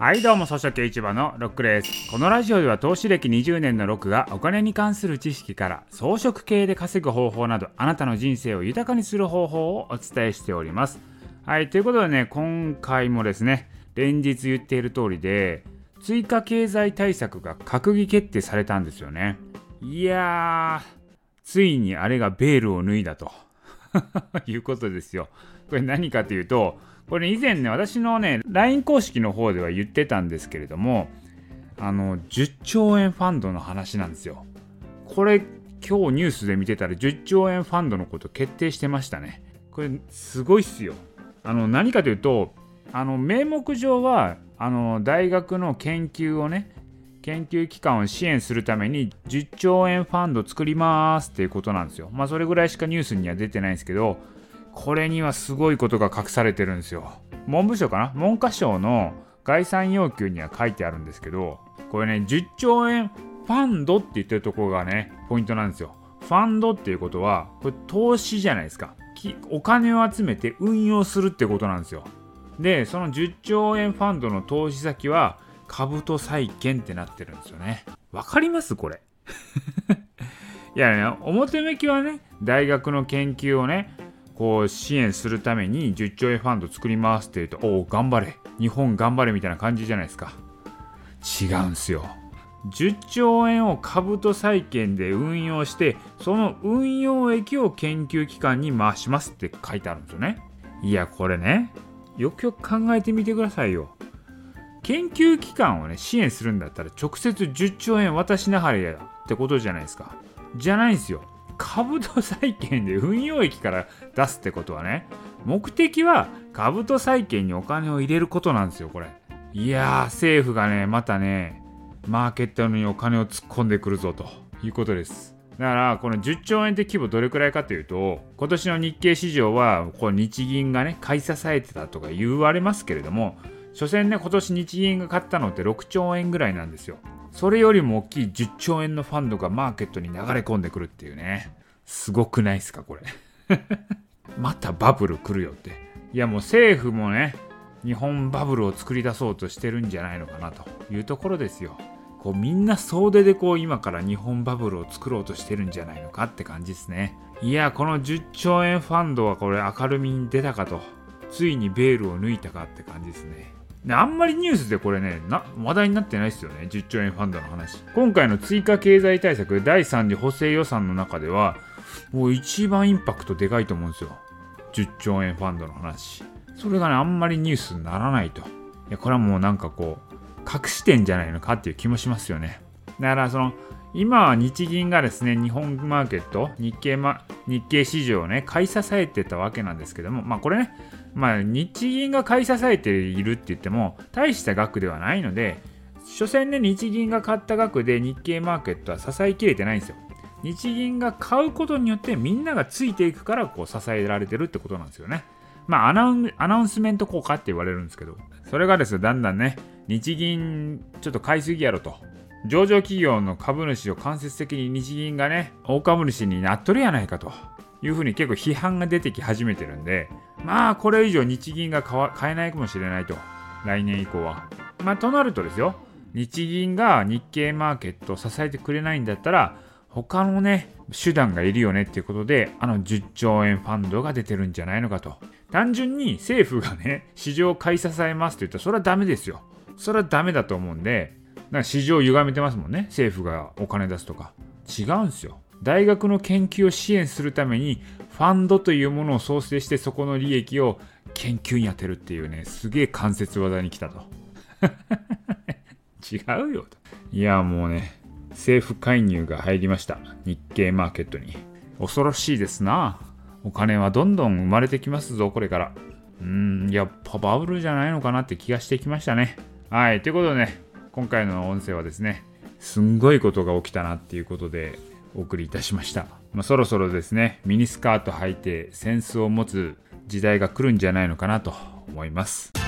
はいどうも草食系市場のロックです。このラジオでは投資歴20年のロックがお金に関する知識から装飾系で稼ぐ方法などあなたの人生を豊かにする方法をお伝えしております。はいということでね今回もですね連日言っている通りで追加経済対策が閣議決定されたんですよね。いやーついにあれがベールを脱いだと。いうことですよ。これ何かというとこれ以前ね私のね LINE 公式の方では言ってたんですけれどもあの10兆円ファンドの話なんですよ。これ今日ニュースで見てたら10兆円ファンドのこと決定してましたね。これすごいっすよ。あの何かというとあの名目上はあの大学の研究をね研究機関を支援するために10兆円ファンド作りますっていうことなんですよ。まあそれぐらいしかニュースには出てないんですけど、これにはすごいことが隠されてるんですよ。文部省かな？文科省の概算要求には書いてあるんですけど、これね、10兆円ファンドって言ってるところがね、ポイントなんですよ。ファンドっていうことは、これ投資じゃないですか。お金を集めて運用するってことなんですよ。で、その10兆円ファンドの投資先は、株と債券ってなってるんですよね。わかりますこれ。いやね、表向きはね、大学の研究をね、こう支援するために10兆円ファンド作りますって言うと、おお、頑張れ。日本頑張れみたいな感じじゃないですか。違うんすよ。10兆円を株と債券で運用して、その運用益を研究機関に回しますって書いてあるんですよね。いや、これね、よくよく考えてみてくださいよ。研究機関をね支援するんだったら直接10兆円渡しなはれやってことじゃないですか。じゃないんですよ。株と債券で運用益から出すってことはね目的は株と債券にお金を入れることなんですよこれ。いやー政府がねまたねマーケットにお金を突っ込んでくるぞということです。だからこの10兆円って規模どれくらいかというと今年の日経市場はこう日銀がね買い支えてたとか言われますけれども所詮ね、今年日銀が買ったのって6兆円ぐらいなんですよ。それよりも大きい10兆円のファンドがマーケットに流れ込んでくるっていうね。すごくないですか、これ。またバブル来るよって。いやもう政府もね、日本バブルを作り出そうとしてるんじゃないのかなというところですよ。こうみんな総出でこう今から日本バブルを作ろうとしてるんじゃないのかって感じですね。いや、この10兆円ファンドはこれ明るみに出たかと。ついにベールを抜いたかって感じですね。であんまりニュースでこれねな、話題になってないですよね。10兆円ファンドの話。今回の追加経済対策第3次補正予算の中では、もう一番インパクトでかいと思うんですよ。10兆円ファンドの話。それがね、あんまりニュースにならないと。いや、これはもうなんかこう、隠してんじゃないのかっていう気もしますよね。だからその、今は日銀がですね、日本マーケット、日経,、ま、日経市場をね、買い支えてたわけなんですけども、まあこれね、まあ、日銀が買い支えているって言っても大した額ではないので所詮ね日銀が買った額で日経マーケットは支えきれてないんですよ。日銀が買うことによってみんながついていくからこう支えられてるってことなんですよね。まあアナウンアナウンスメント効果って言われるんですけどそれがですねだんだんね日銀ちょっと買いすぎやろと上場企業の株主を間接的に日銀がね大株主になっとるやないかというふうに結構批判が出てき始めてるんで、まあこれ以上日銀が買えないかもしれないと。来年以降は。まあとなるとですよ、日銀が日経マーケットを支えてくれないんだったら、他のね、手段がいるよねっていうことで、あの10兆円ファンドが出てるんじゃないのかと。単純に政府がね、市場を買い支えますって言ったら、それはダメですよ。それはダメだと思うんで、か市場を歪めてますもんね。政府がお金出すとか。違うんすよ。大学の研究を支援するためにファンドというものを創生してそこの利益を研究に充てるっていうねすげえ関節技に来たと。違うよと。いやもうね政府介入が入りました。日経マーケットに。恐ろしいですな。お金はどんどん生まれてきますぞこれから。うんやっぱバブルじゃないのかなって気がしてきましたね。はいということでね今回の音声はですねすんごいことが起きたなっていうことでお送りいたしました、まあ、そろそろですねミニスカート履いてセンスを持つ時代が来るんじゃないのかなと思います。